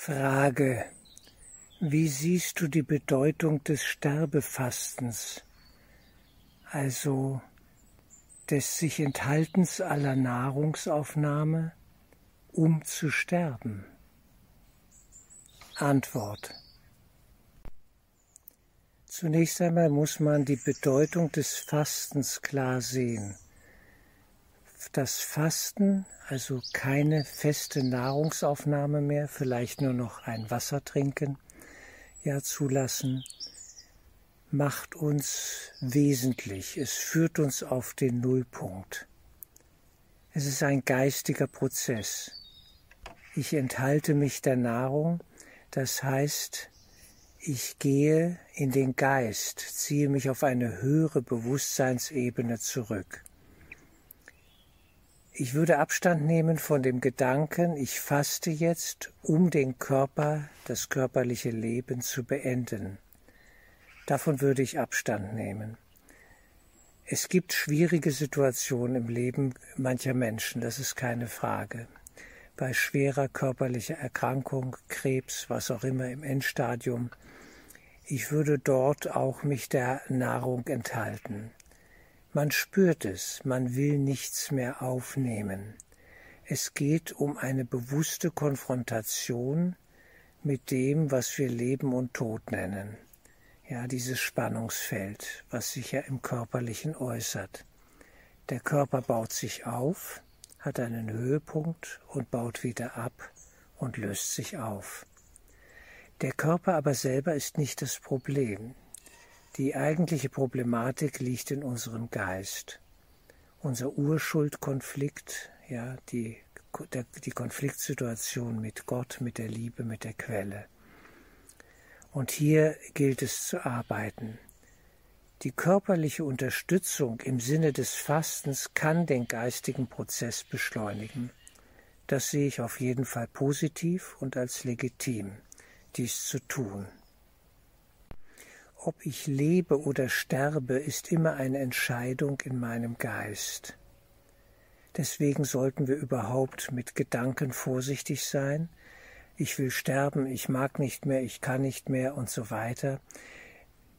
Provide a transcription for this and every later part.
Frage. Wie siehst du die Bedeutung des Sterbefastens, also des sich Enthaltens aller Nahrungsaufnahme, um zu sterben? Antwort. Zunächst einmal muss man die Bedeutung des Fastens klar sehen. Das Fasten, also keine feste Nahrungsaufnahme mehr, vielleicht nur noch ein Wasser trinken, ja zulassen, macht uns wesentlich. Es führt uns auf den Nullpunkt. Es ist ein geistiger Prozess. Ich enthalte mich der Nahrung, das heißt, ich gehe in den Geist, ziehe mich auf eine höhere Bewusstseinsebene zurück. Ich würde Abstand nehmen von dem Gedanken, ich faste jetzt, um den Körper, das körperliche Leben zu beenden. Davon würde ich Abstand nehmen. Es gibt schwierige Situationen im Leben mancher Menschen, das ist keine Frage. Bei schwerer körperlicher Erkrankung, Krebs, was auch immer im Endstadium. Ich würde dort auch mich der Nahrung enthalten. Man spürt es, man will nichts mehr aufnehmen. Es geht um eine bewusste Konfrontation mit dem, was wir Leben und Tod nennen. Ja, dieses Spannungsfeld, was sich ja im Körperlichen äußert. Der Körper baut sich auf, hat einen Höhepunkt und baut wieder ab und löst sich auf. Der Körper aber selber ist nicht das Problem. Die eigentliche Problematik liegt in unserem Geist. Unser Urschuldkonflikt, ja, die, der, die Konfliktsituation mit Gott, mit der Liebe, mit der Quelle. Und hier gilt es zu arbeiten. Die körperliche Unterstützung im Sinne des Fastens kann den geistigen Prozess beschleunigen. Das sehe ich auf jeden Fall positiv und als legitim, dies zu tun. Ob ich lebe oder sterbe, ist immer eine Entscheidung in meinem Geist. Deswegen sollten wir überhaupt mit Gedanken vorsichtig sein. Ich will sterben, ich mag nicht mehr, ich kann nicht mehr und so weiter.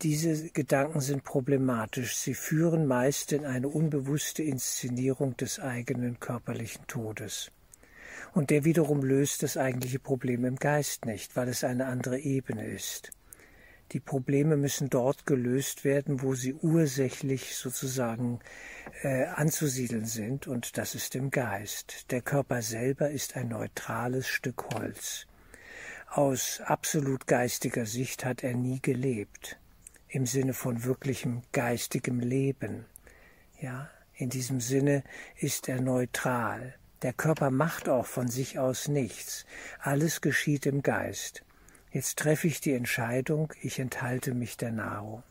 Diese Gedanken sind problematisch. Sie führen meist in eine unbewusste Inszenierung des eigenen körperlichen Todes. Und der wiederum löst das eigentliche Problem im Geist nicht, weil es eine andere Ebene ist. Die Probleme müssen dort gelöst werden, wo sie ursächlich sozusagen äh, anzusiedeln sind, und das ist im Geist. Der Körper selber ist ein neutrales Stück Holz. Aus absolut geistiger Sicht hat er nie gelebt, im Sinne von wirklichem geistigem Leben. Ja, in diesem Sinne ist er neutral. Der Körper macht auch von sich aus nichts. Alles geschieht im Geist. Jetzt treffe ich die Entscheidung, ich enthalte mich der Nahrung.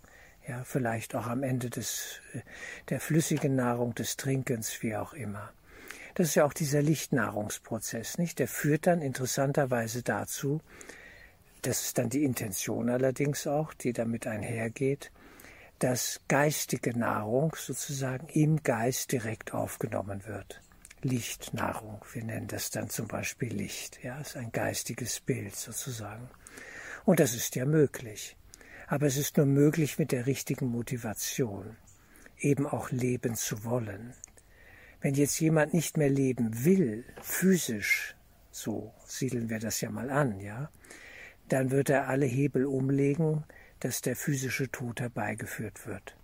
Ja, vielleicht auch am Ende des, äh, der flüssigen Nahrung, des Trinkens, wie auch immer. Das ist ja auch dieser Lichtnahrungsprozess, nicht? Der führt dann interessanterweise dazu, das ist dann die Intention allerdings auch, die damit einhergeht, dass geistige Nahrung sozusagen im Geist direkt aufgenommen wird. Lichtnahrung, wir nennen das dann zum Beispiel Licht, ja, ist ein geistiges Bild sozusagen. Und das ist ja möglich. Aber es ist nur möglich mit der richtigen Motivation, eben auch leben zu wollen. Wenn jetzt jemand nicht mehr leben will, physisch, so siedeln wir das ja mal an, ja, dann wird er alle Hebel umlegen, dass der physische Tod herbeigeführt wird.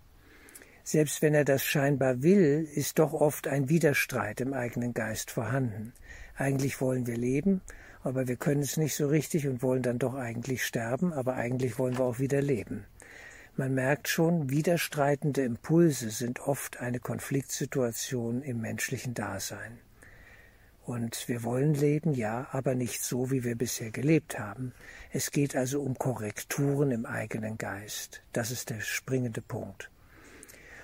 Selbst wenn er das scheinbar will, ist doch oft ein Widerstreit im eigenen Geist vorhanden. Eigentlich wollen wir leben aber wir können es nicht so richtig und wollen dann doch eigentlich sterben, aber eigentlich wollen wir auch wieder leben. Man merkt schon, widerstreitende Impulse sind oft eine Konfliktsituation im menschlichen Dasein. Und wir wollen leben, ja, aber nicht so, wie wir bisher gelebt haben. Es geht also um Korrekturen im eigenen Geist. Das ist der springende Punkt.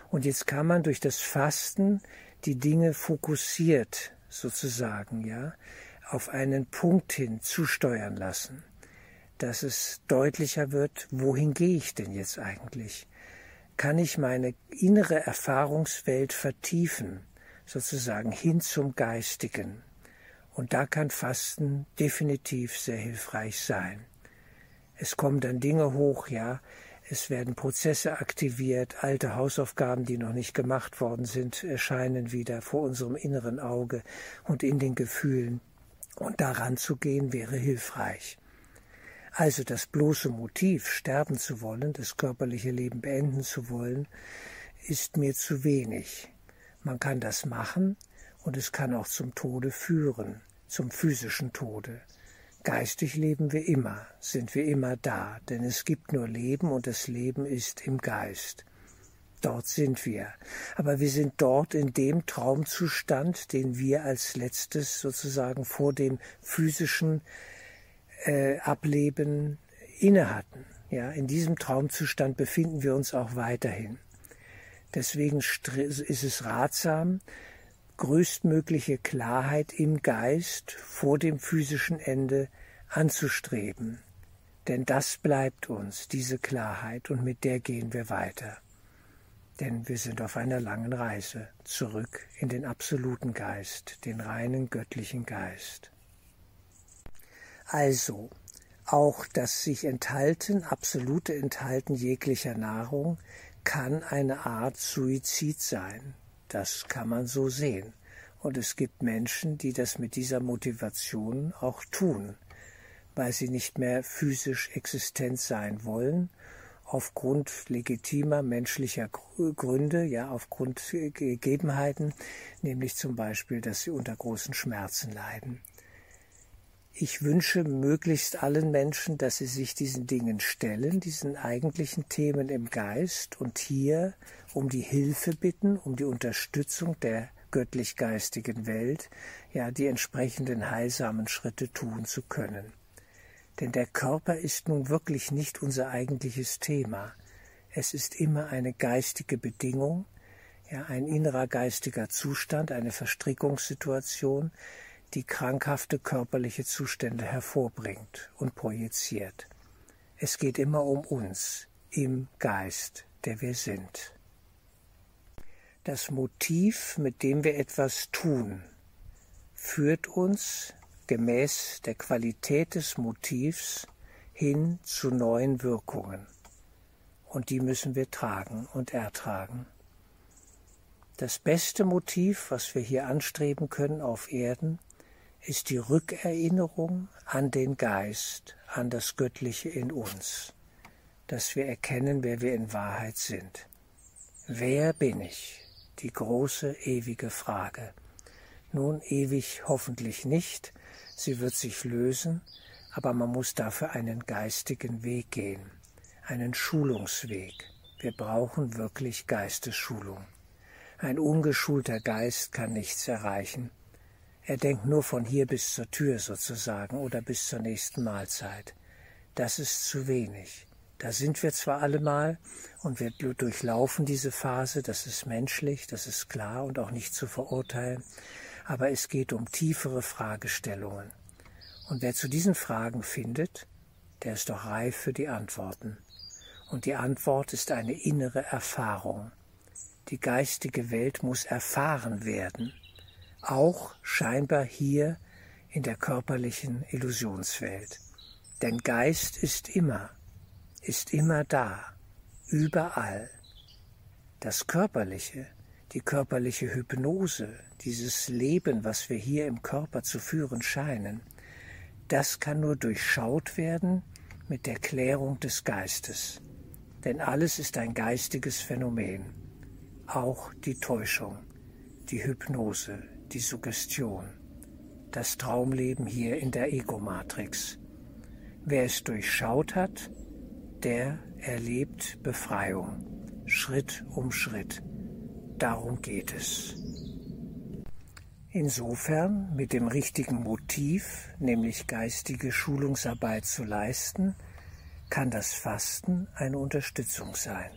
Und jetzt kann man durch das Fasten die Dinge fokussiert sozusagen, ja, auf einen Punkt hin zusteuern lassen, dass es deutlicher wird, wohin gehe ich denn jetzt eigentlich? Kann ich meine innere Erfahrungswelt vertiefen, sozusagen hin zum Geistigen? Und da kann Fasten definitiv sehr hilfreich sein. Es kommen dann Dinge hoch, ja, es werden Prozesse aktiviert, alte Hausaufgaben, die noch nicht gemacht worden sind, erscheinen wieder vor unserem inneren Auge und in den Gefühlen. Und daran zu gehen wäre hilfreich. Also das bloße Motiv, sterben zu wollen, das körperliche Leben beenden zu wollen, ist mir zu wenig. Man kann das machen und es kann auch zum Tode führen, zum physischen Tode. Geistig leben wir immer, sind wir immer da, denn es gibt nur Leben und das Leben ist im Geist. Dort sind wir. Aber wir sind dort in dem Traumzustand, den wir als letztes sozusagen vor dem physischen äh, Ableben inne hatten. Ja, in diesem Traumzustand befinden wir uns auch weiterhin. Deswegen ist es ratsam, größtmögliche Klarheit im Geist vor dem physischen Ende anzustreben. Denn das bleibt uns, diese Klarheit, und mit der gehen wir weiter. Denn wir sind auf einer langen Reise zurück in den absoluten Geist, den reinen göttlichen Geist. Also, auch das sich enthalten, absolute Enthalten jeglicher Nahrung, kann eine Art Suizid sein, das kann man so sehen. Und es gibt Menschen, die das mit dieser Motivation auch tun, weil sie nicht mehr physisch existent sein wollen, aufgrund legitimer menschlicher Gründe, ja, aufgrund Gegebenheiten, nämlich zum Beispiel, dass sie unter großen Schmerzen leiden. Ich wünsche möglichst allen Menschen, dass sie sich diesen Dingen stellen, diesen eigentlichen Themen im Geist und hier um die Hilfe bitten, um die Unterstützung der göttlich-geistigen Welt, ja, die entsprechenden heilsamen Schritte tun zu können. Denn der Körper ist nun wirklich nicht unser eigentliches Thema. Es ist immer eine geistige Bedingung, ja, ein innerer geistiger Zustand, eine Verstrickungssituation, die krankhafte körperliche Zustände hervorbringt und projiziert. Es geht immer um uns im Geist, der wir sind. Das Motiv, mit dem wir etwas tun, führt uns gemäß der Qualität des Motivs hin zu neuen Wirkungen. Und die müssen wir tragen und ertragen. Das beste Motiv, was wir hier anstreben können auf Erden, ist die Rückerinnerung an den Geist, an das Göttliche in uns, dass wir erkennen, wer wir in Wahrheit sind. Wer bin ich? Die große, ewige Frage. Nun ewig hoffentlich nicht, sie wird sich lösen, aber man muss dafür einen geistigen Weg gehen, einen Schulungsweg. Wir brauchen wirklich Geistesschulung. Ein ungeschulter Geist kann nichts erreichen, er denkt nur von hier bis zur Tür sozusagen oder bis zur nächsten Mahlzeit. Das ist zu wenig. Da sind wir zwar allemal und wir durchlaufen diese Phase, das ist menschlich, das ist klar und auch nicht zu verurteilen, aber es geht um tiefere Fragestellungen. Und wer zu diesen Fragen findet, der ist doch reif für die Antworten. Und die Antwort ist eine innere Erfahrung. Die geistige Welt muss erfahren werden auch scheinbar hier in der körperlichen Illusionswelt. Denn Geist ist immer, ist immer da, überall. Das Körperliche, die körperliche Hypnose, dieses Leben, was wir hier im Körper zu führen scheinen, das kann nur durchschaut werden mit der Klärung des Geistes. Denn alles ist ein geistiges Phänomen, auch die Täuschung, die Hypnose, die Suggestion, das Traumleben hier in der Ego-Matrix. Wer es durchschaut hat, der erlebt Befreiung, Schritt um Schritt. Darum geht es. Insofern mit dem richtigen Motiv, nämlich geistige Schulungsarbeit zu leisten, kann das Fasten eine Unterstützung sein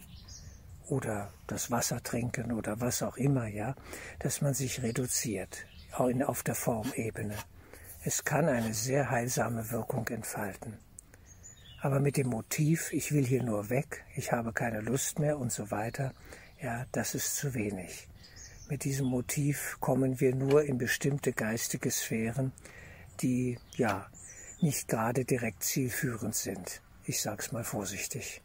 oder das Wasser trinken oder was auch immer, ja, dass man sich reduziert, auch in, auf der Formebene. Es kann eine sehr heilsame Wirkung entfalten. Aber mit dem Motiv, ich will hier nur weg, ich habe keine Lust mehr und so weiter, ja, das ist zu wenig. Mit diesem Motiv kommen wir nur in bestimmte geistige Sphären, die ja nicht gerade direkt zielführend sind. Ich sag's mal vorsichtig.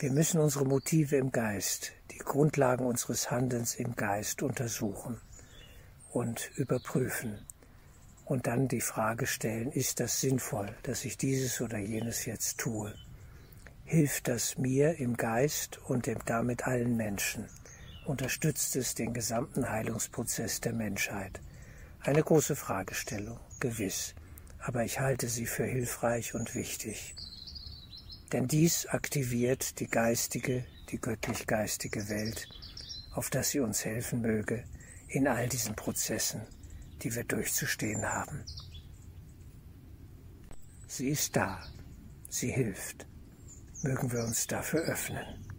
Wir müssen unsere Motive im Geist, die Grundlagen unseres Handelns im Geist untersuchen und überprüfen und dann die Frage stellen, ist das sinnvoll, dass ich dieses oder jenes jetzt tue? Hilft das mir im Geist und damit allen Menschen? Unterstützt es den gesamten Heilungsprozess der Menschheit? Eine große Fragestellung, gewiss, aber ich halte sie für hilfreich und wichtig. Denn dies aktiviert die geistige, die göttlich-geistige Welt, auf dass sie uns helfen möge in all diesen Prozessen, die wir durchzustehen haben. Sie ist da, sie hilft. Mögen wir uns dafür öffnen.